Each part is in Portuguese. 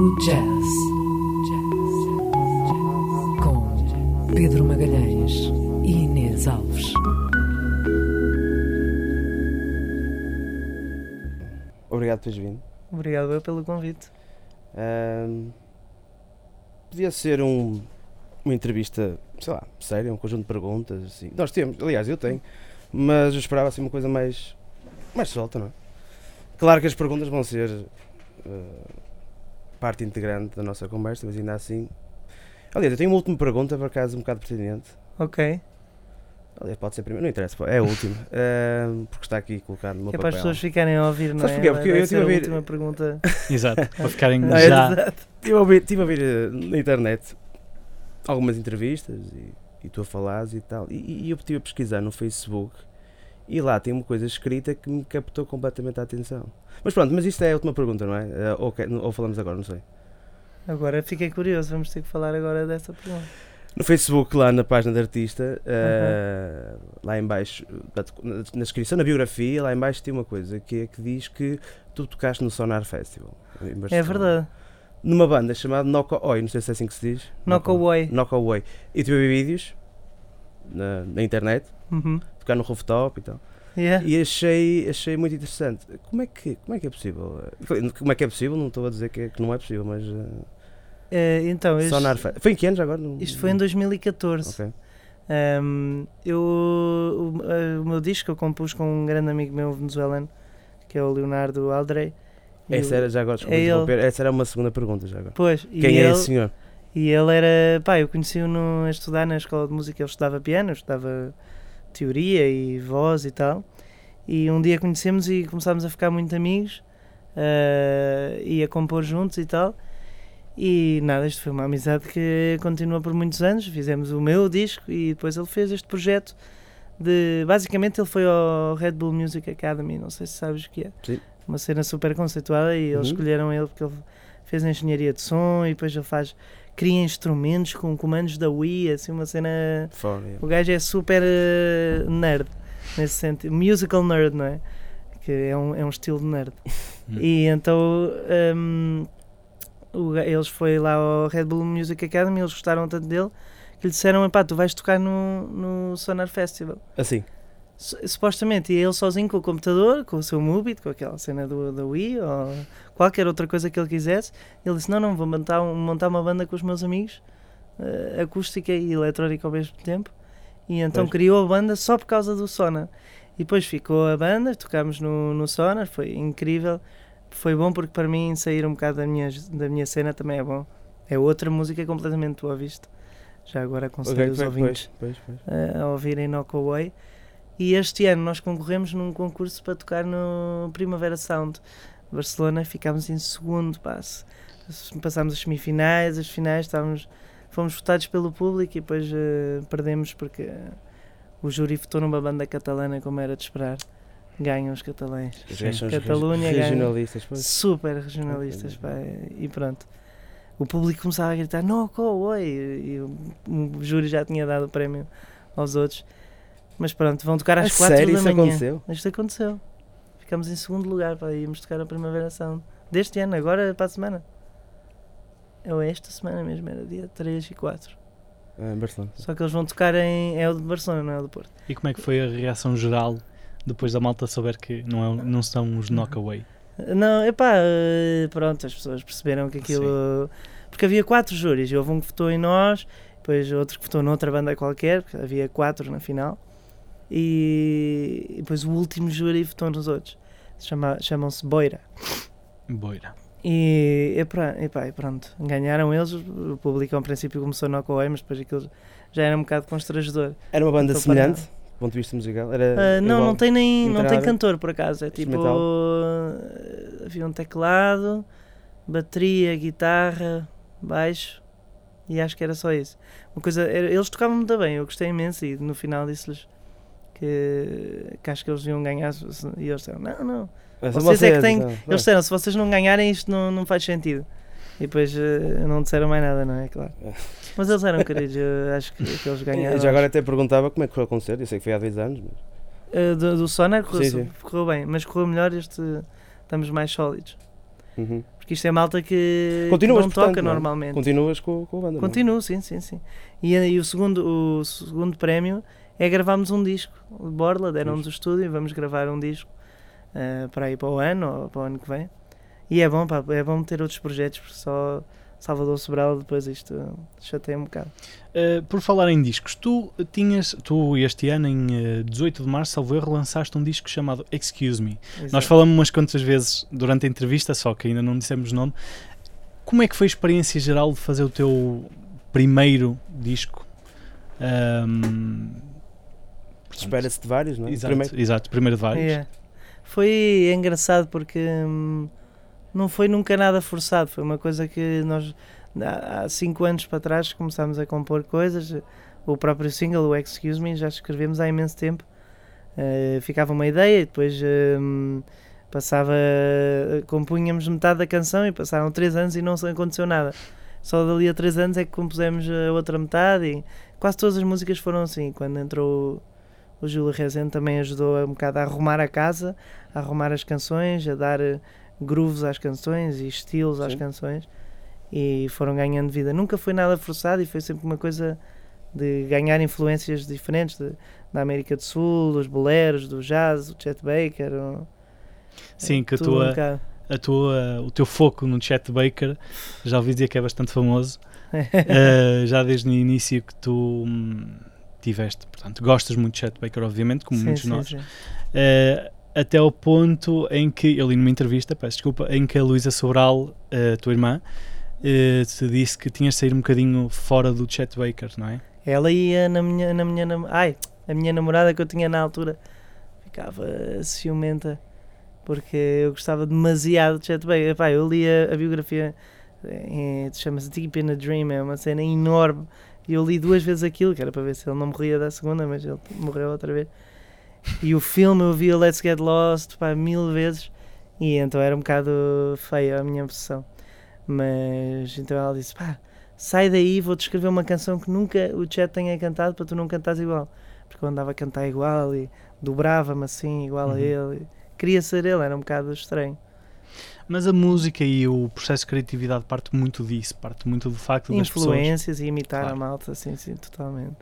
Jazz com Pedro Magalhães e Inês Alves. Obrigado por teres vindo. Obrigado eu pelo convite. Ahm, podia ser um, uma entrevista, sei lá, séria, um conjunto de perguntas. Assim. Nós temos, aliás, eu tenho, mas eu esperava assim uma coisa mais, mais solta, não é? Claro que as perguntas vão ser ah, parte integrante da nossa conversa, mas ainda assim. Aliás, eu tenho uma última pergunta, por acaso, um bocado pertinente. Ok. Aliás, pode ser a primeira, não interessa, é a última, ahm, porque está aqui colocado no meu Que é para as papel. pessoas ficarem a ouvir, não Sabes é? porquê? Porque Vai eu tive a ouvir- última pergunta. Exato, para ficarem é já. Exato. Estive a, ouvir, estive a ouvir eh, na internet algumas entrevistas e, e tu a falares e tal. E, e eu estive a pesquisar no Facebook e lá tem uma coisa escrita que me captou completamente a atenção. Mas pronto, mas isto é a última pergunta, não é? Eh, ou, ou falamos agora, não sei. Agora fiquei curioso, vamos ter que falar agora dessa pergunta. No Facebook, lá na página de artista, eh, lá em baixo, portanto, na, descrição, na biografia, lá em baixo tem uma coisa que é que diz que tu tocaste no Sonar Festival. É verdade. Numa banda chamada Noco Oi, não sei se é assim que se diz. Knock Away. Knock Away. E ver vídeos na, na internet, Uhum. tocar no rooftop e tal. Yeah. E achei, achei muito interessante. Como é, que, como é que é possível? Como é que é possível? Não estou a dizer que, é- que não é possível, mas. Uh, então, isto, Sonar Foi em que anos agora? Isto foi em 2014. Ok. Um, eu, o, o meu disco eu compus com um grande amigo meu venezuelano, que é o Leonardo Aldrey. Essa era, já agora, desculpa é essa era uma segunda pergunta já agora. Pois, Quem é ele, esse senhor? E ele era, pá, eu conheci-o a estudar na escola de música, ele estudava piano, estudava teoria e voz e tal. E um dia conhecemos e começámos a ficar muito amigos eh, e a compor juntos e tal. E nada, isto foi uma amizade que continua por muitos anos. Fizemos o meu disco e depois ele fez este projeto de. Basicamente, ele foi ao Red Bull Music Academy, não sei se sabes o que é. Sim. Uma cena super conceituada e Uhum. eles escolheram ele porque ele fez engenharia de som e depois ele faz. Cria instrumentos com comandos da Wii, assim, uma cena. Yeah. O gajo é super eh, nerd, nesse sentido. Musical nerd, não é? Que é um, é um estilo de nerd. Hum. E então hum, o ga- eles foi lá ao Red Bull Music Academy, eles gostaram tanto dele que lhe disseram: pá, tu vais tocar no, no Sonar Festival. Assim. Su- Supostamente ia ele sozinho com o computador, com o seu Mubit, com aquela cena do, da Wii ou qualquer outra coisa que ele quisesse. Ele disse: Não, não, vou montar, um- montar uma banda com os meus amigos, eh, acústica e eletrónica ao mesmo tempo. E então Pois. criou a banda só por causa do Sonar. E depois ficou a banda, tocámos no, no Sonar, foi incrível. Foi bom porque para mim sair um bocado da minha, da minha cena também é bom. É outra música completamente tua vista. Já agora aconselho Ok, os ouvintes pois, pois, pois. eh, a ouvirem Knock Away. E este ano nós concorremos num concurso para tocar no Primavera Sound Barcelona. Ficámos em segundo passo. Passámos as semifinais, as finais, estávamos, fomos votados pelo público e depois eh, perdemos porque eh, o júri votou numa banda catalana, como era de esperar. Ganham os catalães. Catalunha regi- ganha. regionalistas, pois. Super regionalistas, pá, e pronto. O público começava a gritar, no, oi, e, e o, o júri já tinha dado o prémio aos outros. Mas pronto, vão tocar às A 4 sério, da isso manhã. aconteceu? Isto aconteceu. Ficamos em segundo lugar, pá, íamos tocar a Primavera Sound. Deste ano, agora para a semana. Ou é esta semana mesmo, era dia 3 e 4. Ah, em Barcelona. Só que eles vão tocar em. É o de Barcelona, não é o do Porto. E como é que foi a reação geral depois da malta saber que não, é, não são os knockaway? Não, epá, eh, pronto, as pessoas perceberam que aquilo. Porque havia quatro júris, houve um que votou em nós, depois outro que votou noutra banda qualquer, porque havia quatro na final, e e depois o último júri votou nos outros. Chama- Chamam-se Boira. Boira. E, epá, epá, e pronto, ganharam eles. O público, ao princípio, começou no Away, mas depois aquilo já era um bocado constrangedor. Era uma banda Então, semelhante, do ponto de vista musical? Era Ah, não, igual? não tem nem não tem cantor por acaso. É tipo ah, havia um teclado, bateria, guitarra, baixo e acho que era só isso. Uma coisa, era- eles tocavam muito bem, eu gostei imenso e no final disse-lhes que, que acho que eles iam ganhar e eles disseram, não, não. São Vocês é que têm- então. Eles disseram, se vocês não ganharem isto não, não faz sentido. E depois ah, não disseram mais nada, não é? Claro. É. Mas eles eram queridos, eu acho que, que eles ganharam. E já agora até perguntava como é que foi o concerto, eu sei que foi há dois anos, mas Uh, do, do Sonar correu, Sim, sim. correu bem, mas correu melhor este. Estamos mais sólidos. Uhum. Porque isto é malta que, que não portanto, toca não é? normalmente. Continuas com, com a banda. não é? Continuo, sim, sim, sim. E, e o, segundo, o segundo prémio é gravarmos um disco de Borla, deram-nos o estúdio e vamos gravar um disco eh, para ir para o ano ou para o ano que vem. E é bom, pá, é bom ter outros projetos, porque só Salvador Sobral depois isto chateia um bocado. Uh, por falar em discos, tu tinhas, tu este ano, em uh, 18 de março, salvo erro, lançaste um disco chamado Excuse Me. Nós Exato. falamos umas quantas vezes durante a entrevista, só que ainda não dissemos nome. Como é que foi a experiência geral de fazer o teu primeiro disco? Portanto, Espera-se de vários, não é? Exato, Primeiro. exato, primeiro de vários. Yeah. Foi engraçado porque hum, não foi nunca nada forçado, foi uma coisa que nós há cinco anos para trás começámos a compor coisas. O próprio single, o Excuse Me, já escrevemos há imenso tempo. Eh, ficava uma ideia e depois hum, passava. compunhamos metade da canção e passaram três anos e não se aconteceu nada. Só dali a três anos é que compusemos a outra metade e quase todas as músicas foram assim. Quando entrou o Júlio Rezende também ajudou um bocado a arrumar a casa, a arrumar as canções, a dar eh, grooves às canções e estilos às Sim. canções e foram ganhando vida. Nunca foi nada forçado e foi sempre uma coisa de ganhar influências diferentes de- da América do Sul, dos boleros, do jazz, do Chet Baker. o- Sim, que a um tua, bocado. a tua, o teu foco no Chet Baker, já ouvi dizer que é bastante famoso, eh, já desde o início que tu hum, tiveste. Portanto, gostas muito de Chet Baker, obviamente, como Sim, muitos de nós. Eh, até ao ponto em que, eu li numa entrevista, peço desculpa, em que a Luísa Sobral, eh, a tua irmã, eh, te disse que tinhas de sair um bocadinho fora do Chet Baker, não é? Ela ia na minha, na minha nam- ai, a minha namorada que eu tinha na altura ficava ciumenta porque eu gostava demasiado de Chet Baker. Epá, eu li a, a biografia, eh, chama-se Deep in a Dream, é uma cena enorme. E eu li duas vezes aquilo, que era para ver se ele não morria da segunda, mas ele morreu outra vez. E o filme eu vi Let's Get Lost pá, mil vezes e então era um bocado feia a minha obsessão. Mas então ela disse: pá, sai daí, vou-te escrever uma canção que nunca o Chet tenha cantado para tu não cantares igual. Porque eu andava a cantar igual e dobrava-me assim, igual Uhum. a ele. Queria ser ele, era um bocado estranho. Mas a música e o processo de criatividade parte muito disso, parte muito do facto das pessoas. Influências e imitar Claro. a malta, sim, sim, totalmente.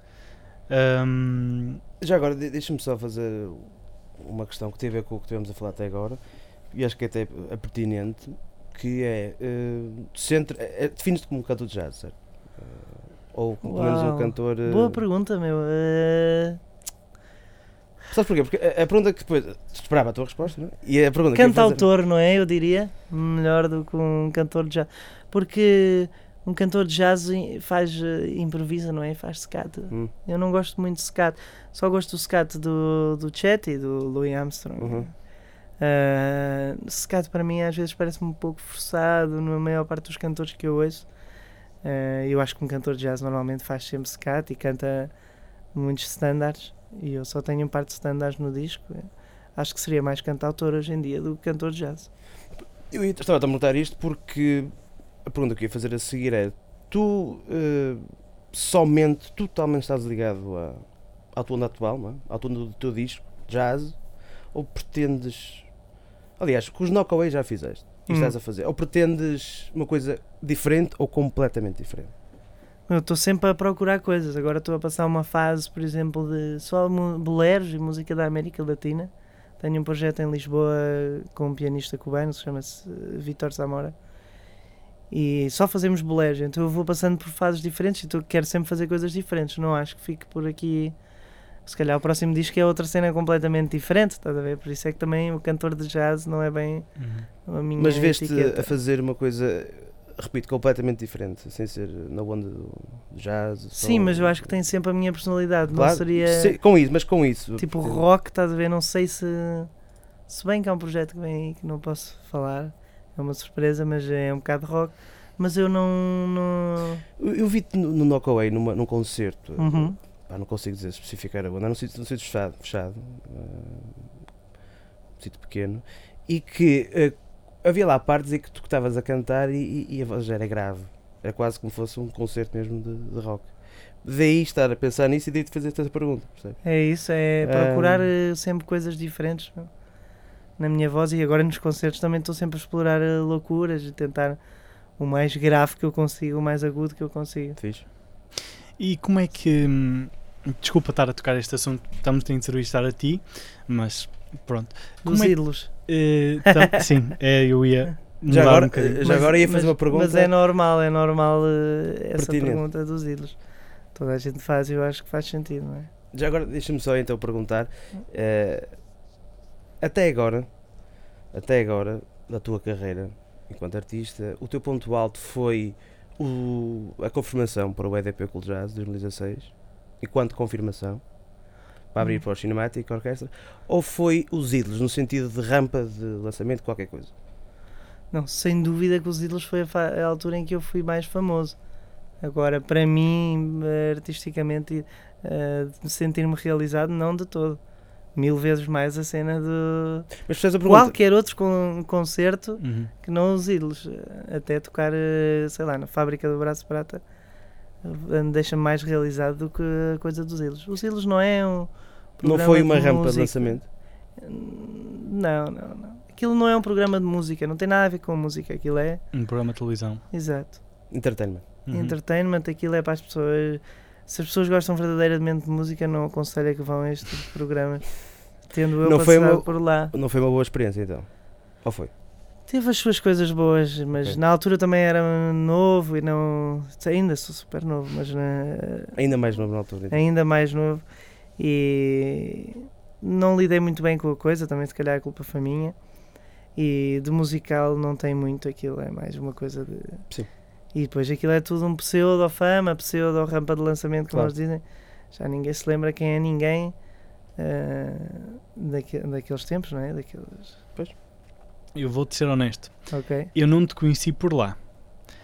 Hum, Já agora, de- deixa-me só fazer uma questão que tem a ver com o que tivemos a falar até agora, e acho que até é pertinente, que é, eh, centro, é, é- defines-te como um cantor de jazz, certo? Eh, ou pelo menos um cantor... eh, Boa pergunta, meu. Eh, Sabes porquê? Porque a, a pergunta que depois... Esperava a tua resposta, não é? E a pergunta cantautor, não é? Eu diria. Melhor do que um cantor de jazz. Porque um cantor de jazz faz eh, improvisa, não é? Faz scat. Hum, Eu não gosto muito de scat. Só gosto do scat do, do Chet e do Louis Armstrong. Uhum. Ah, scat para mim às vezes parece-me um pouco forçado na maior parte dos cantores que eu ouço. Ah, eu acho que um cantor de jazz normalmente faz sempre scat e canta muitos standards. E eu só tenho um par de standards no disco. Acho que seria mais cantautor hoje em dia do que cantor de jazz. Eu ia- estava a perguntar isto porque a pergunta que eu ia fazer a seguir é: tu eh, somente, totalmente estás ligado à, à tua onda atual, não é? à tua onda do teu disco, jazz, ou pretendes. Aliás, com os Knockaway já fizeste e Hum. estás a fazer, ou pretendes uma coisa diferente ou completamente diferente? Eu estou sempre a procurar coisas. Agora estou a passar uma fase, por exemplo, de só boleros e música da América Latina. Tenho um projeto em Lisboa com um pianista cubano, se chama-se eh, Vitor Zamora. E só fazemos boleros, então eu vou passando por fases diferentes e tu quero sempre fazer coisas diferentes. Não acho que fique por aqui. Se calhar o próximo disco é outra cena completamente diferente, estás a ver? Por isso é que também o cantor de jazz não é bem uhum. a minha Mas veste etiqueta. a fazer uma coisa, repito, completamente diferente, sem ser na onda do jazz. Sim, mas eu acho que tem sempre a minha personalidade. Claro, Não seria. sim, com isso, mas com isso. Tipo rock, estás a ver? Não sei se. Se bem que há um projeto que vem aí que não posso falar, é uma surpresa, mas é um bocado rock. Mas eu não. não... Eu, eu vi-te no, no Knockaway numa, num concerto. Uhum. Pá, não consigo dizer especificar a banda, era um sítio, um sítio fechado, fechado eh, um sítio pequeno, e que eh, havia lá partes em que tu que estavas a cantar e, e- a voz era grave. Era quase como fosse um concerto mesmo de, de rock. Daí estar a pensar nisso e daí te fazer essa pergunta, percebes? É isso, é procurar eh, sempre coisas diferentes. na minha voz e agora nos concertos também estou sempre a explorar eh, loucuras e tentar o mais grave que eu consigo, o mais agudo que eu consigo. Fixe. E como é que. hum, Desculpa estar a tocar este assunto, estamos a entrevistar a ti, mas pronto. Como Dos é que- ídolos. Eh, tam- sim, é, eu ia. Já agora, um já agora ia fazer uma pergunta. Mas é normal, é normal eh, essa Pertinente. pergunta dos ídolos. Toda a gente faz e eu acho que faz sentido, não é? Já agora, deixa-me só então perguntar. eh, até agora, até agora, da tua carreira enquanto artista, o teu ponto alto foi o- a confirmação para o EDP Cool Jazz 2016, enquanto confirmação, para abrir para o Cinematic Orchestra, ou foi os ídolos, no sentido de rampa de lançamento, qualquer coisa? Não, sem dúvida que os ídolos foi a, a altura em que eu fui mais famoso. Agora, para mim, eh, artisticamente, de sentir-me realizado, não de todo. Mil vezes mais a cena de Mas fez a pergunta. qualquer outro con concerto Uhum. que não os ídolos. Até tocar, eh, sei lá, na fábrica do Braço Prata, deixa-me mais realizado do que a coisa dos ídolos. Os ídolos não é um. Não foi uma de rampa de música. lançamento? Não, não, não. Aquilo não é um programa de música, não tem nada a ver com música. Aquilo é. Um programa de televisão. Exato. Entertainment. Uhum. Entertainment, aquilo é para as pessoas. Se as pessoas gostam verdadeiramente de música, não aconselho a que vão a este tipo de programa. Tendo eu Não foi passado uma- por lá. Não foi uma boa experiência então? Ou foi? Teve as suas coisas boas, mas Ok. na altura também era novo e não. Ainda sou super novo, mas na- Ainda mais novo na altura. então. ainda mais novo. E não lidei muito bem com a coisa, também se calhar a culpa foi minha. E de musical não tem muito aquilo, é mais uma coisa de. Sim. E depois aquilo é tudo um pseudo-fama, pseudo-rampa de lançamento, como Claro. eles dizem. Já ninguém se lembra quem é ninguém ah, daque- daqueles tempos, não é? Daqueles. Eu vou-te ser honesto. Eu não te conheci por lá.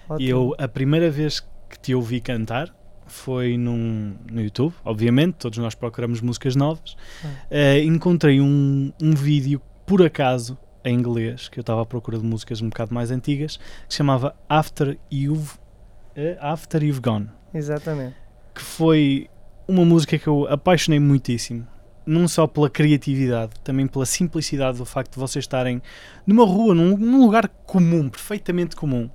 Ótimo. Eu, a primeira vez que te ouvi cantar foi num, no YouTube, obviamente, todos nós procuramos músicas novas. Ah. Eh, encontrei um, um vídeo, por acaso, em inglês, que eu estava à procura de músicas um bocado mais antigas, que se chamava After You've, eh, After You've Gone, Exatamente. que foi uma música que eu apaixonei muitíssimo. Não só pela criatividade, também pela simplicidade do facto de vocês estarem numa rua, num, num lugar comum, perfeitamente comum,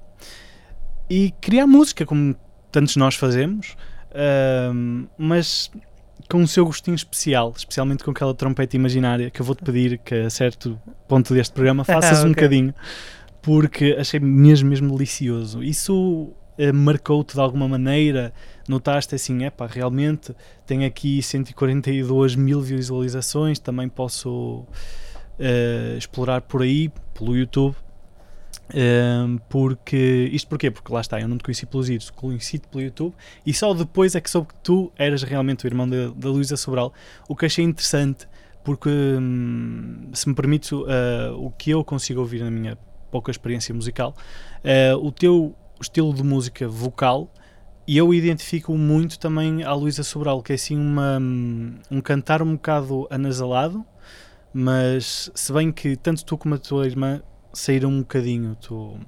e criar música como tantos nós fazemos, ahm, mas com o seu gostinho especial, especialmente com aquela trompeta imaginária que eu vou-te pedir que a certo ponto deste programa faças um Ok. bocadinho, porque achei mesmo, mesmo delicioso. Isso marcou-te de alguma maneira? Notaste assim, epá, realmente tenho aqui 142 mil visualizações, também posso eh, explorar por aí, pelo YouTube. Ehm, porque isto porquê? Porque lá está, eu não te conheci pelos ídolos, conheci-te pelo YouTube e só depois é que soube que tu eras realmente o irmão da, da Luísa Sobral, o que achei interessante porque hum, se me permite uh, o que eu consigo ouvir na minha pouca experiência musical, uh, o teu estilo de música vocal e eu identifico muito também a Luísa Sobral, que é assim uma, hum, um cantar um bocado anasalado, mas se bem que tanto tu como a tua irmã saíram um bocadinho, tu.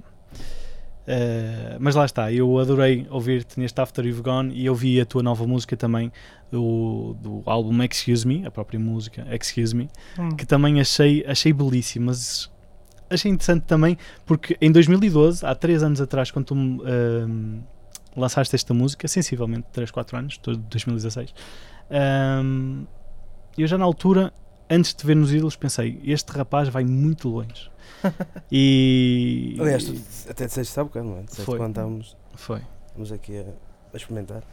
eh, mas lá está, eu adorei ouvir-te neste After You've Gone e ouvi a tua nova música também, do, do álbum Excuse Me, a própria música Excuse Me, Hum. que também achei, achei belíssimo, mas achei interessante também porque em 2012, há 3 anos atrás, quando tu ehm, lançaste esta música, sensivelmente 3, 4 anos, estou de 2016, ehm, eu já na altura, antes de ver nos ídolos, pensei: este rapaz vai muito longe. e. Aliás, tu até disseste há bocado, não é? Disseste Foi. quando estávamos, Foi. estávamos aqui a, a experimentar.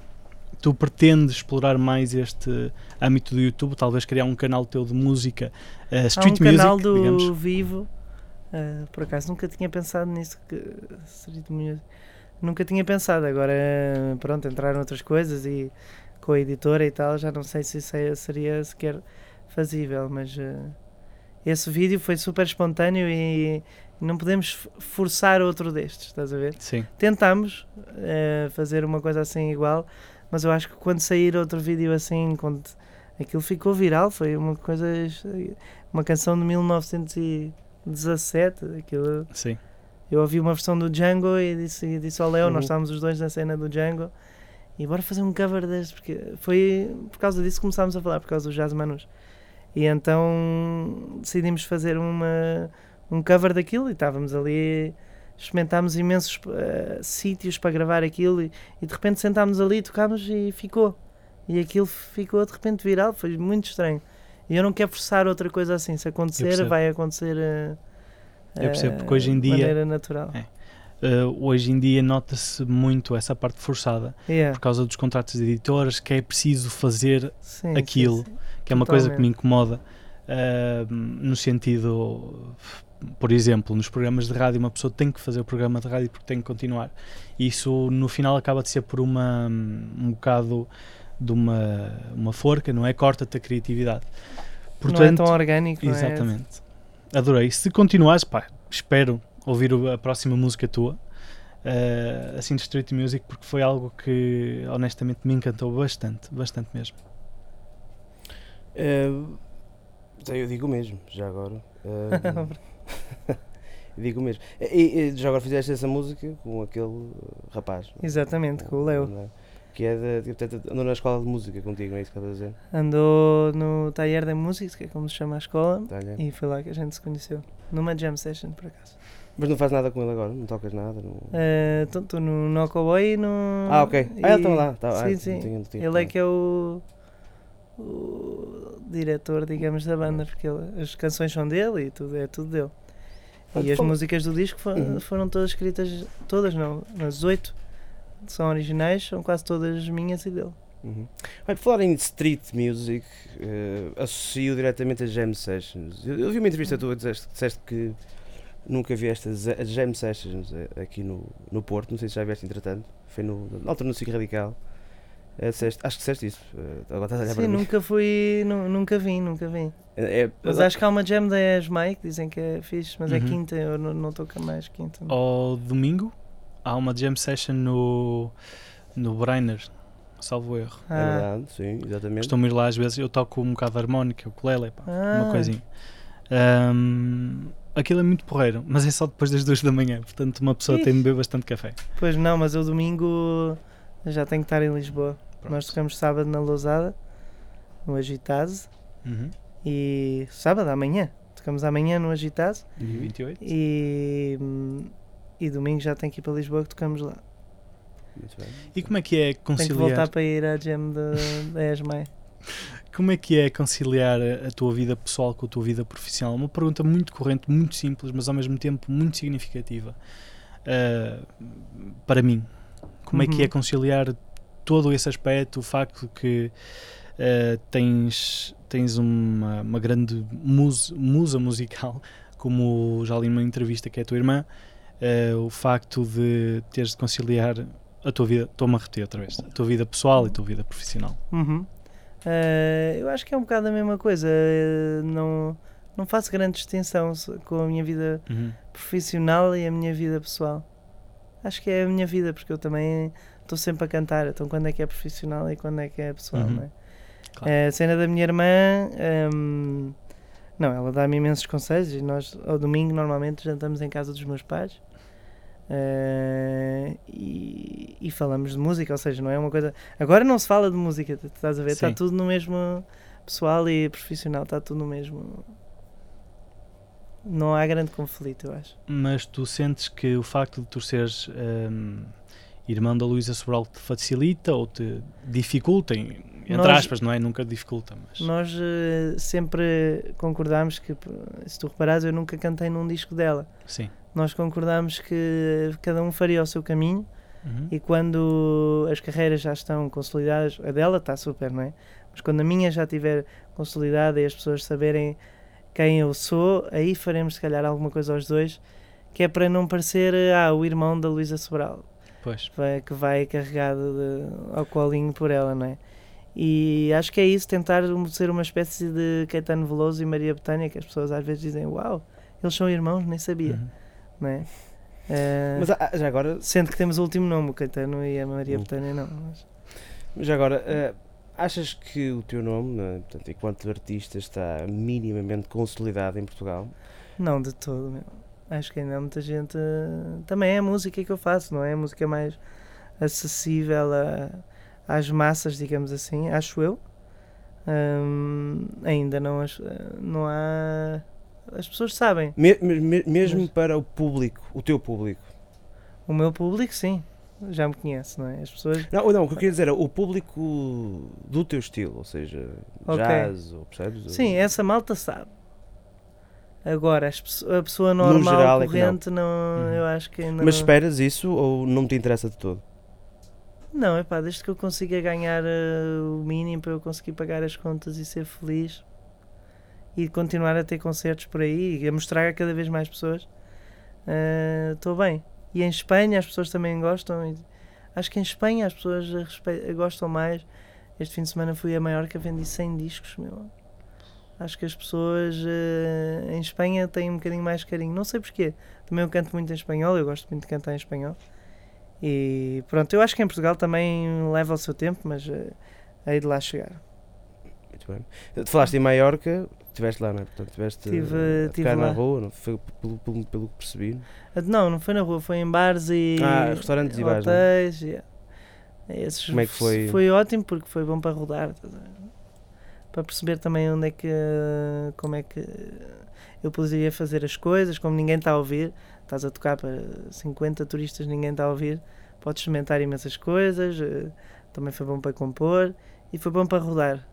Tu pretendes explorar mais este âmbito do YouTube, talvez criar um canal teu de música, eh, Há um street canal music, do digamos. Vivo, ah, por acaso nunca tinha pensado nisso, que street music. nunca tinha pensado, agora pronto, entraram outras coisas e com a editora e tal, já não sei se isso é- seria sequer fazível, mas ah, esse vídeo foi super espontâneo e não podemos forçar outro destes, estás a ver? Sim, Tentámos eh, fazer uma coisa assim igual, mas eu acho que quando sair outro vídeo assim, quando aquilo ficou viral, foi uma coisa, uma canção de 1917, aquilo, sim. eu ouvi uma versão do Django e disse, e disse ao Léo, Uhum. nós estávamos os dois na cena do Django, e bora fazer um cover deste, porque foi por causa disso que começámos a falar, por causa do Jazz Manus. E então decidimos fazer uma, um cover daquilo e estávamos ali, experimentámos imensos eh, sítios para gravar aquilo e, e de repente sentámos ali, tocámos e ficou. E aquilo ficou de repente viral, foi muito estranho. E eu não quero forçar outra coisa assim, se acontecer, vai acontecer eh, Eu percebo, eh, porque hoje em de dia- maneira natural. É. Uh, hoje em dia nota-se muito essa parte forçada Yeah, por causa dos contratos de editoras que é preciso fazer sim, sim, aquilo. sim. que é uma coisa que me incomoda uh, no sentido por exemplo, nos programas de rádio uma pessoa tem que fazer o programa de rádio porque tem que continuar isso no final acaba de ser por uma um bocado de uma, uma forca, não é? Corta-te a criatividade não é tão orgânico, não é? Exatamente. Adorei. Se continuares, pá, espero ouvir a próxima música tua, eh, assim de Street Music, porque foi algo que honestamente me encantou bastante, bastante mesmo. Eh, eu digo o mesmo, já agora. Eh, digo o mesmo. E, e já agora fizeste essa música com aquele rapaz. Exatamente, com o Leo. Que é de, portanto, andou na escola de música contigo, não é isso que estás a dizer? Andou no Taller de Música, que é como se chama a escola, e foi lá que a gente se conheceu. Numa jam session, por acaso. Mas não faz nada com ele agora, não tocas nada. Não... Estou no Nocoboy e no. Ah, ok. Ah, ele e- estava lá. Tá, sim, ah, sim. tinha- tinha- Ele é que é o, o diretor, digamos, da banda, porque ele- as canções são dele e tudo é tudo dele. Ah, E as músicas do disco fo- Uhum. foram todas escritas, todas não, nas oito são originais, são quase todas minhas e dele. Uhum. Olha, por falar em street music, eh, associo diretamente a jam sessions. Eu, eu vi uma entrevista tua, disseste, disseste que nunca vieste as as jam sessions eh, aqui no, no Porto, não sei se já vieste entretanto, foi no, na altura no Cic Radical. Eh, disseste- acho que disseste isso, agora estás a olhar Sim, para mim. nunca fui, nu- nunca vim, nunca vim. É, é- Mas acho que há uma jam da ESMAI que dizem que é fixe, mas é Uhum. quinta, eu não estou com mais quinta. Ao domingo há uma jam session no, no Brainer, salvo erro. é Ah, verdade, sim, exatamente. Costumo ir lá às vezes, eu toco um bocado de harmónica, o ukulele, pá, uma Ah. coisinha. Ahm, aquilo é muito porreiro, mas é só depois das duas da manhã, portanto uma pessoa Ih. tem de beber bastante café. Pois não, mas eu domingo já tenho que estar em Lisboa. Pronto. Nós tocamos sábado na Lousada, no Agitase, Uhum. e sábado amanhã. Tocamos amanhã no Agitase Dia 28. e, hum, e domingo já tenho que ir para Lisboa que tocamos lá. Muito bem. E como é que é Tenho que conciliar? voltar para ir à jam da, ESMAI. Como é que é conciliar a tua vida pessoal com a tua vida profissional? Uma pergunta muito corrente, muito simples, mas ao mesmo tempo muito significativa. Ah, para mim, como é que Uhum. é conciliar todo esse aspecto, o facto que ah, tens, tens uma, uma grande musa, musa musical, como já li numa entrevista que é a tua irmã, ah, o facto de teres de conciliar a tua vida, estou-me a repetir outra vez, a tua vida pessoal e a tua vida profissional. Uhum. Eh, eu acho que é um bocado a mesma coisa. eh, não, não faço grande distinção com a minha vida Uhum. profissional e a minha vida pessoal. Acho que é a minha vida, porque eu também estou sempre a cantar. Então, quando é que é profissional e quando é que é pessoal, Uhum. não é? Claro. A cena da minha irmã, ehm, não, ela dá-me imensos conselhos e nós, ao domingo, normalmente jantamos em casa dos meus pais. Eh, e, e falamos de música, ou seja, não é uma coisa. Agora não se fala de música, estás a ver? Está tudo no mesmo pessoal e profissional, está tudo no mesmo. Não há grande conflito, eu acho. Mas tu sentes que o facto de tu seres hum, irmão da Luísa Sobral te facilita ou te dificulta? em- Entre Nós- aspas, não é? Nunca dificulta, mas. Nós eh, sempre concordámos que, se tu reparares, eu nunca cantei num disco dela. Sim. Nós concordámos que cada um faria o seu caminho Uhum. e quando as carreiras já estão consolidadas, a dela está super, não é? Mas quando a minha já estiver consolidada e as pessoas saberem quem eu sou, aí faremos se calhar alguma coisa aos dois, que é para não parecer ah, o irmão da Luísa Sobral, Pois. que vai carregado de- ao colinho por ela, não é? E acho que é isso, tentar ser uma espécie de Caetano Veloso e Maria Bethânia, que as pessoas às vezes dizem, uau, eles são irmãos, nem sabia, Uhum. não é? Eh, Mas ah, já agora, Sendo que temos o último nome, o Caetano e a Maria. Bethânia não. Mas... já agora eh, achas que o teu nome, né, portanto, enquanto artista, está minimamente consolidado em Portugal? Não, de todo. Meu. Acho que ainda há muita gente. eh, Também é a música que eu faço, não é? A música mais acessível a- às massas, digamos assim, acho eu. Hum, ainda não, não há. As pessoas sabem. Me- me- me- mesmo Mas- para o público, o teu público. O meu público, sim, já me conhece, não é? As pessoas. Não, não, o que eu queria dizer é o público do teu estilo, ou seja, Ok. jazz, ou percebes? Sim, essa malta sabe. Agora, a pessoa normal, geral é que não. corrente, não. Uhum. eu acho que ainda Mas não. esperas isso ou não te interessa de todo? Não, é pá, desde que eu consiga ganhar eh, o mínimo para eu conseguir pagar as contas e ser feliz e continuar a ter concertos por aí e a mostrar a cada vez mais pessoas, eh, estou bem. E em Espanha as pessoas também gostam. acho que em Espanha as pessoas gostam mais. Este fim de semana fui a Maiorca, vendi 100 discos, meu. Acho que as pessoas eh, em Espanha têm um bocadinho mais carinho. Não sei porquê. Também eu canto muito em espanhol, eu gosto muito de cantar em espanhol. E pronto, eu acho que em Portugal também leva o seu tempo, mas eh, hei de lá chegar. Muito bem. Tu falaste em Maiorca, estiveste lá, não é? Portanto, estiveste Tive- a tive tocar na rua, não? Foi pelo, pelo, pelo que percebi. Ah, Não, não foi na rua, foi em bares e Ah, restaurantes e bares, é? hotéis. yeah. Esses- Como é que foi? Foi ótimo porque foi bom para rodar. ver? Para perceber também onde é que. como é que eu poderia fazer as coisas, como ninguém está a ouvir. Estás a tocar para 50 turistas, ninguém está a ouvir. Podes experimentar imensas coisas. eh, Também foi bom para compor e foi bom para rodar.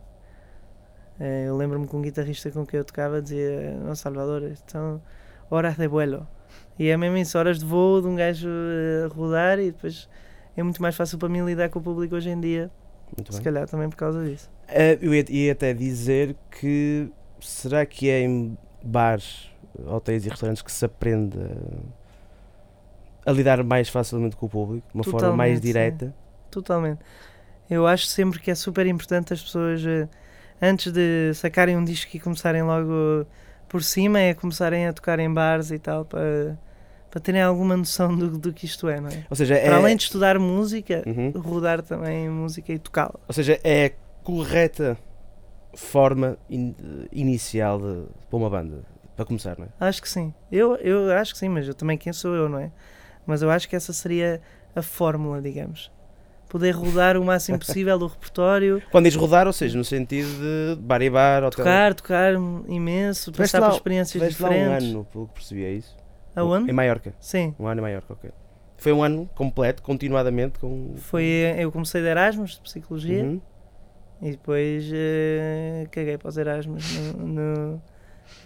Eh, Eu lembro-me que um guitarrista com quem eu tocava dizia: Não, Salvador, são horas de vuelo. E é mesmo isso, horas de voo de um gajo eh, a rodar e depois é muito mais fácil para mim lidar com o público hoje em dia. Muito Se bem. calhar também por causa disso. Eh, eu ia, ia até dizer que será que é em bares, hotéis e restaurantes que se aprende a, a lidar mais facilmente com o público, de uma forma mais Totalmente, sim. direta? Totalmente. Eu acho sempre que é super importante as pessoas, eh, antes de sacarem um disco e começarem logo por cima, é começarem a tocar em bares e tal, para, para terem alguma noção do, do que isto é, não é? Ou seja, é, Para além de estudar música, Uhum. rodar também música e tocá-la. Ou seja, é a correta forma in- inicial de, para uma banda, para começar, não é? Acho que sim. Eu, eu acho que sim, mas eu também quem sou eu, não é? Mas eu acho que essa seria a fórmula, digamos. Poder rodar o máximo possível do repertório, Quando diz rodar, ou seja, no sentido de bar e bar, hotel. tocar, tocar imenso, Tiveste passar lá- por experiências Tiveste lá um diferentes. ano, pelo que percebi, é isso? Aonde? Em Maiorca. Sim. Um ano em Maiorca, ok. Foi um ano completo, continuadamente, com... Foi, eu comecei de Erasmus, de Psicologia, Uhum. e depois eh, caguei para os Erasmus no, no-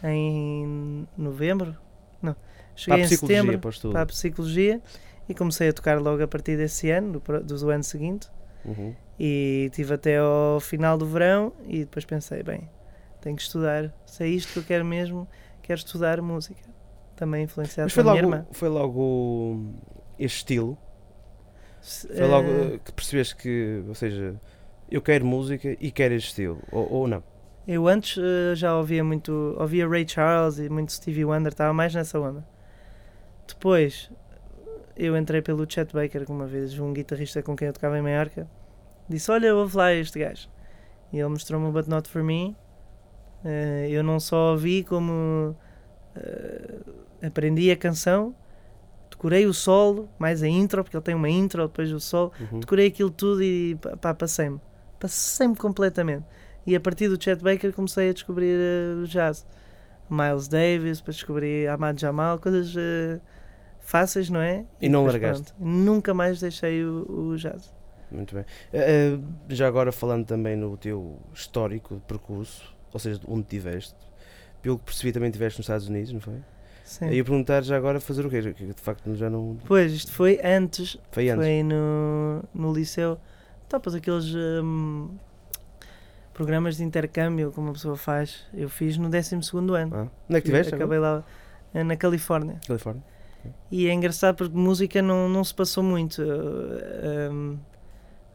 em novembro. Não, Para cheguei a em setembro para para a Psicologia e comecei a tocar logo a partir desse ano, do, do ano seguinte. Uhum. E tive até ao final do verão e depois pensei, bem, tenho que estudar. Se é isto que eu quero mesmo, quero estudar música. Também influenciado Mas foi pela minha logo, irmã. foi logo este estilo, Se- foi logo eh, que percebeste que, ou seja, eu quero música e quero este estilo, ou, ou não? Eu antes eh, já ouvia muito, ouvia Ray Charles e muito Stevie Wonder, estava mais nessa onda. Depois eu entrei pelo Chet Baker, que uma vez um guitarrista com quem eu tocava em Maiorca, disse: Olha, ouve lá este gajo. E ele mostrou-me o But Not For Me. Eh, eu não só ouvi, como eh, aprendi a canção, decorei o solo, mais a intro, porque ele tem uma intro, depois o solo Uhum. decorei aquilo tudo e pá, passei-me. Passei-me completamente. E a partir do Chet Baker comecei a descobrir o jazz. Miles Davis, depois descobri Ahmad Jamal, coisas eh, fáceis, não é? E não depois, largaste? pronto, nunca mais deixei o, o jazz. Muito bem. Eh, já agora falando também no teu histórico de percurso, ou seja, onde estiveste, pelo que percebi também estiveste nos Estados Unidos, não foi? Sim. Aí eu perguntar já agora fazer o quê? De facto já não. Pois, isto foi antes, Foi antes. foi no, no liceu. Tapas aqueles hum, programas de intercâmbio que uma pessoa faz. Eu fiz no 12 ano. Ah. Onde é que estiveste? agora? Acabei lá eh, na Califórnia. Califórnia. E é engraçado porque música não, não se passou muito. Eu, hum,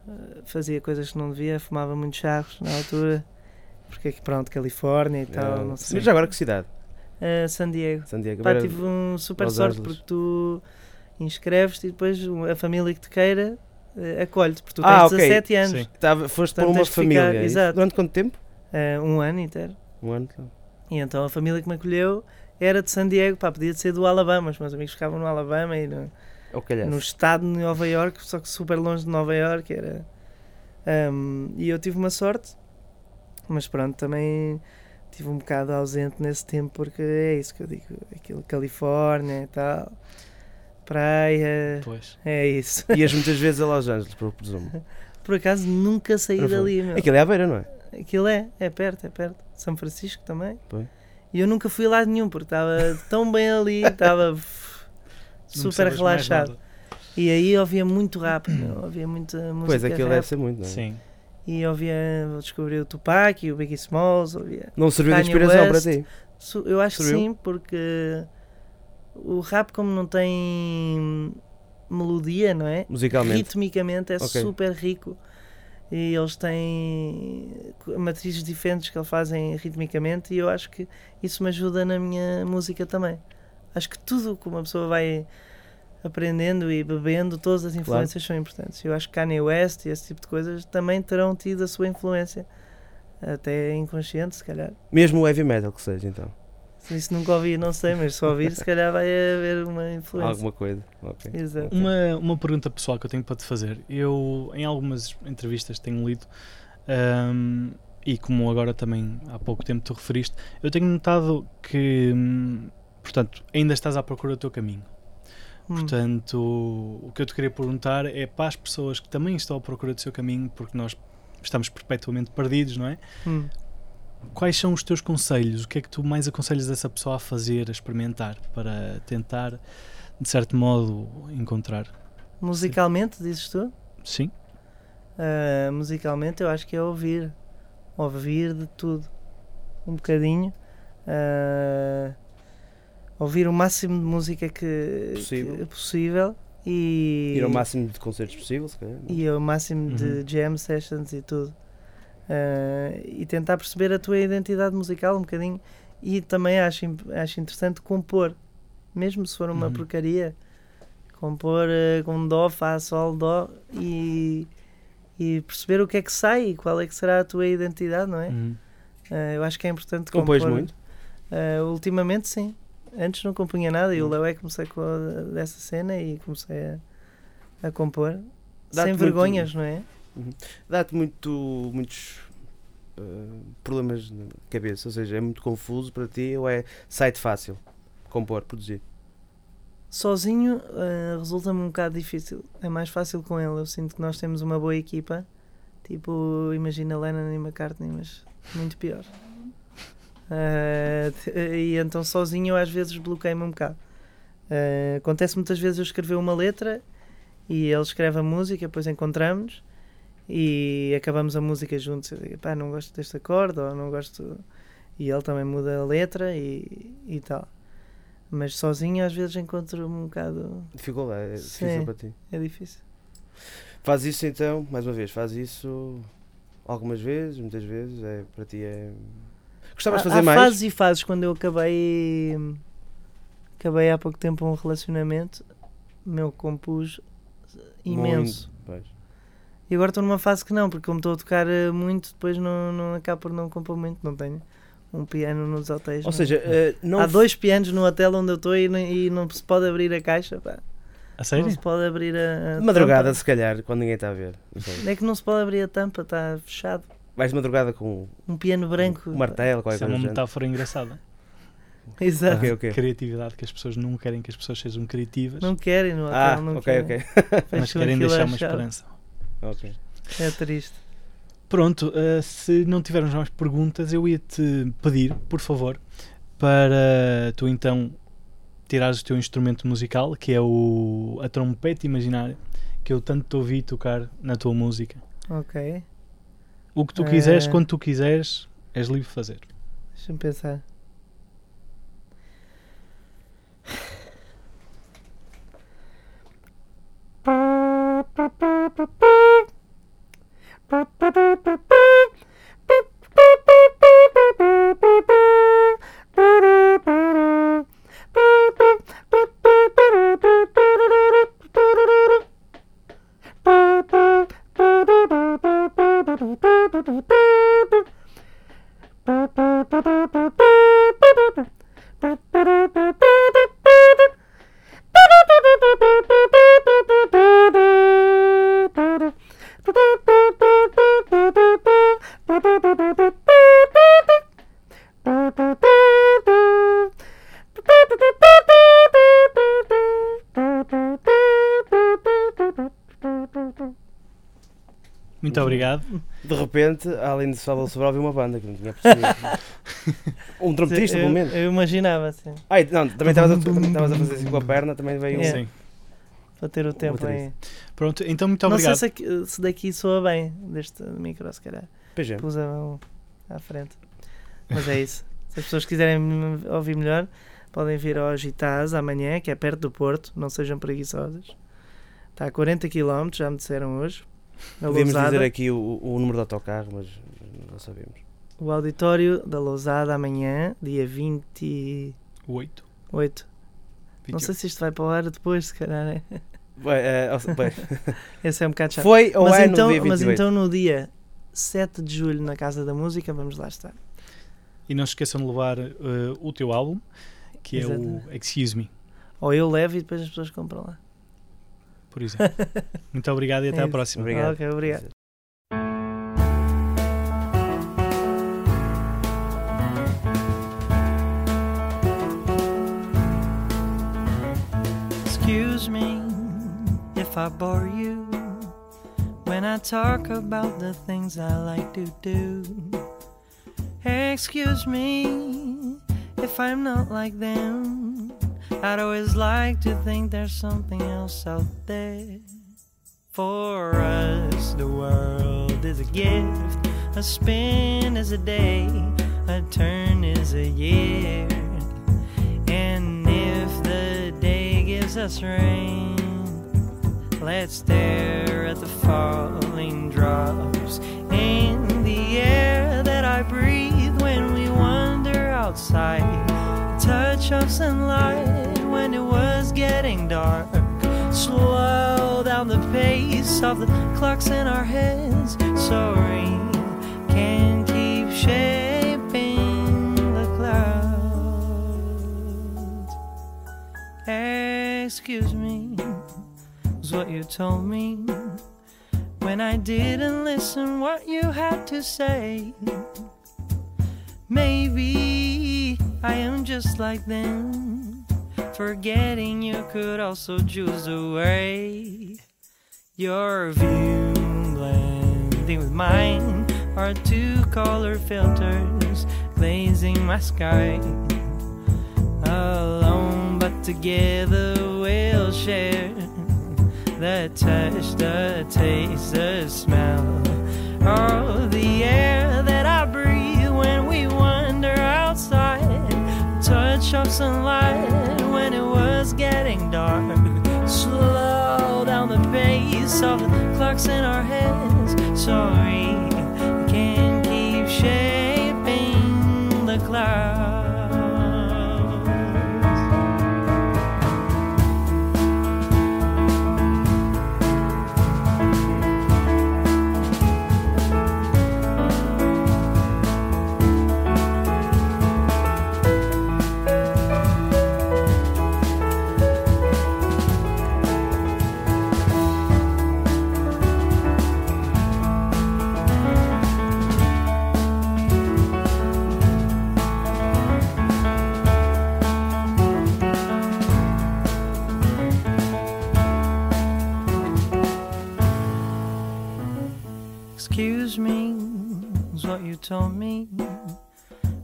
eh, fazia coisas que não devia, fumava muitos charros na altura. Porque aqui, pronto, Califórnia e tal, Ah, não sei. Mas agora que cidade? Eh, San Diego. San Diego. Pá, tive um super Los sorte Angeles. porque tu inscreves-te e depois a família que te queira acolhe-te. Porque tu tens Ah, ok. 17 anos. Sim. Tava, foste para uma tens de ficar- família. é exato. Durante quanto tempo? Eh, um ano inteiro. Um ano. então. E então a família que me acolheu era de San Diego. Pá, podia ser do Alabama. Os meus amigos ficavam no Alabama e no, calhar. no estado de Nova York, só que super longe de Nova York era. Um, e eu tive uma sorte Mas pronto, também tive um bocado ausente nesse tempo porque é isso que eu digo, aquilo Califórnia e tal, praia, Pois. é isso. Ias muitas vezes a Los Angeles, por presumo. Por acaso nunca saí Não dali, meu. Aquilo é à beira, não é? Aquilo é, é perto, é perto. São Francisco também. Pois. E eu nunca fui lá nenhum porque estava tão bem ali, estava super relaxado. E aí ouvia muito rap, meu, ouvia muita música Pois, aquilo rap. deve ser muito, não é? Sim. E ouvia, descobri o Tupac e o Biggie Smalls, ouvia. Não serviu de Kanye inspiração West. para ti? Eu acho que sim, porque o rap como não tem melodia, não é? Musicalmente. Ritmicamente é Ok. super rico. E eles têm matrizes diferentes que eles fazem ritmicamente e eu acho que isso me ajuda na minha música também. Acho que tudo que uma pessoa vai aprendendo e bebendo, todas as influências são importantes. Eu acho que Kanye West e esse tipo de coisas também terão tido a sua influência. Até inconsciente, se calhar. Mesmo o heavy metal que seja, então. Se isso nunca ouvi, não sei, mas se ouvir, se calhar vai haver uma influência. Alguma coisa. Ok. Exato. Uma, uma pergunta pessoal que eu tenho para te fazer. Eu, em algumas entrevistas que tenho lido, ahm, e como agora também há pouco tempo tu referiste, eu tenho notado que, hum, portanto, ainda estás à procura do teu caminho. Hum. Portanto, o que eu te queria perguntar é para as pessoas que também estão à procura do seu caminho, porque nós estamos perpetuamente perdidos, não é? Hum. Quais são os teus conselhos? O que é que tu mais aconselhas essa pessoa a fazer, a experimentar, para tentar, de certo modo, encontrar? Musicalmente, dizes tu? Sim? Ah, musicalmente eu acho que é ouvir. Ouvir de tudo. Um bocadinho. Ah, ouvir o máximo de música que Possível. que é possível e, Ir ao máximo de concertos possível, se calhar. não? e ao máximo Uhum. de jam sessions e tudo. Ah, e tentar perceber a tua identidade musical um bocadinho. E também acho, acho interessante compor. Mesmo se for uma Uhum. porcaria, compor eh, com dó, fá, sol, dó e, e perceber o que é que sai e qual é que será a tua identidade, não é? Uhum. Ah, eu acho que é importante Compões compor. muito? Ultimamente, sim. Antes não compunha nada e o Hum. Léo é que comecei com a- dessa cena e comecei a, a compor. Sem muito- vergonhas, não é? Dá-te muito, muitos uh, problemas na cabeça, ou seja, é muito confuso para ti ou é site fácil? Compor, produzir. Sozinho ah, resulta-me um bocado difícil. É mais fácil com ele. Eu sinto que nós temos uma boa equipa. Tipo, imagina Lennon e McCartney, mas muito pior. T- e então sozinho eu às vezes bloqueio-me um bocado. Ah, acontece muitas vezes eu escrever uma letra e ele escreve a música, depois encontramos e acabamos a música juntos. Eu digo, pá, não gosto deste acorde ou não gosto. E ele também muda a letra e, e tal. Mas sozinho às vezes encontro um bocado. Dificuldade, é difícil Sim. para ti. É difícil. Faz isso então, mais uma vez, faz isso algumas vezes, muitas vezes, é, para ti é... Gostavas de há, fazer há mais? fases e fases. Quando eu acabei. Acabei há pouco tempo um relacionamento, meu, compus imenso. Muito. E agora estou numa fase que não, porque como estou a tocar eh, muito, depois não, não acabo por não compor muito. Não tenho um piano nos hotéis. Ou não. seja, uh, não... há dois pianos no hotel onde eu estou e, não- e não se pode abrir a caixa. Pá. A sério? Não se pode abrir a, a De madrugada, tampa. se calhar, quando ninguém está a ver. Não sei. É que não se pode abrir a tampa, está fechado. Vais de madrugada com Um piano branco. um martelo, qualquer Isso é coisa. uma do género. metáfora engraçada. Exato. Ok, ok. Criatividade, que as pessoas não querem que as pessoas sejam criativas, Não querem no hotel, Ah, não ok, querem. ok. mas querem deixar uma esperança. É, é triste. Pronto, uh, se não tivermos mais perguntas, eu ia-te pedir, por favor, para tu então tirares o teu instrumento musical, que é o, a trompete imaginária, que eu tanto te ouvi tocar na tua música. Ok. O que tu quiseres, eh, quando tu quiseres, és livre de fazer. Deixa-me pensar. Pa, pa, pa, pa. Muito obrigado. De repente, além de Fábio Sobral, vi uma banda que não tinha percebido. um trompetista, pelo menos. eu imaginava, assim, Ai, não, também estavas a, a fazer assim com a perna, também veio um. É. Sim. para ter o tempo aí. Pronto, então muito Não obrigado. sei se, se daqui soa bem, deste micro, se calhar. PG. Pus a mão à frente. Mas é isso. Se as pessoas quiserem me ouvir melhor, podem vir ao Gitaz amanhã, que é perto do Porto. Não sejam preguiçosas. Está a 40 km, já me disseram hoje. Na Podíamos Lousada. dizer aqui o, o número do autocarro, mas não sabemos. O auditório da Lousada amanhã, dia 28. Oito. Não 28. sei se isto vai para o ar depois, se calhar. É. Bem, ou se- bem, Esse é um bocado chato. foi ou mas, é então, no dia 28? mas então no dia 7 de julho, na Casa da Música, vamos lá estar. E não se esqueçam de levar eh, o teu álbum, que é o Excuse Me, Ou eu levo e depois as pessoas compram lá. Por exemplo. Muito obrigado e até É à isso. próxima. Obrigado. Ok, obrigado. Excuse me if I bore you when I talk about the things I like to do. Excuse me if I'm not like them. I'd always like to think there's something else out there. For us, the world is a gift, a spin is a day, a turn is a year. And if the day gives us rain, let's stare at the falling drops in the air that I breathe when we wander outside. Touch of sunlight when it was getting dark. Slow down the pace of the clocks in our heads. Sorry, can't keep shaping the clouds. Excuse me, was what you told me when I didn't listen. What you had to say. Maybe I am just like them. Forgetting you could also choose away. Your view blending with mine are two color filters glazing my sky. Alone but together we'll share the touch, the taste, the smell of the air that I breathe Touch of sunlight when it was getting dark. Slow down the pace of the clocks in our heads. Sorry, told me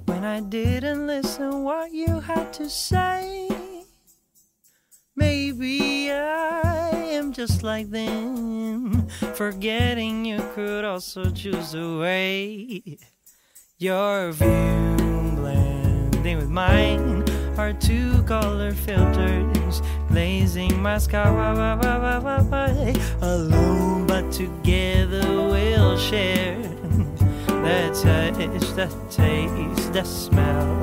when I didn't listen. What you had to say. Maybe I am just like them, forgetting you could also choose a way. Your view blending with mine are two color filters glazing my sky. Alone, but together we'll share the touch, the taste, the smell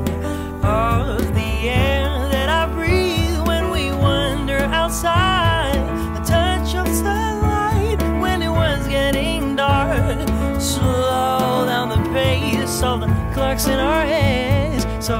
of the air that I breathe when we wander outside. A touch of sunlight when it was getting dark. Slow down the pace of the clocks in our heads. So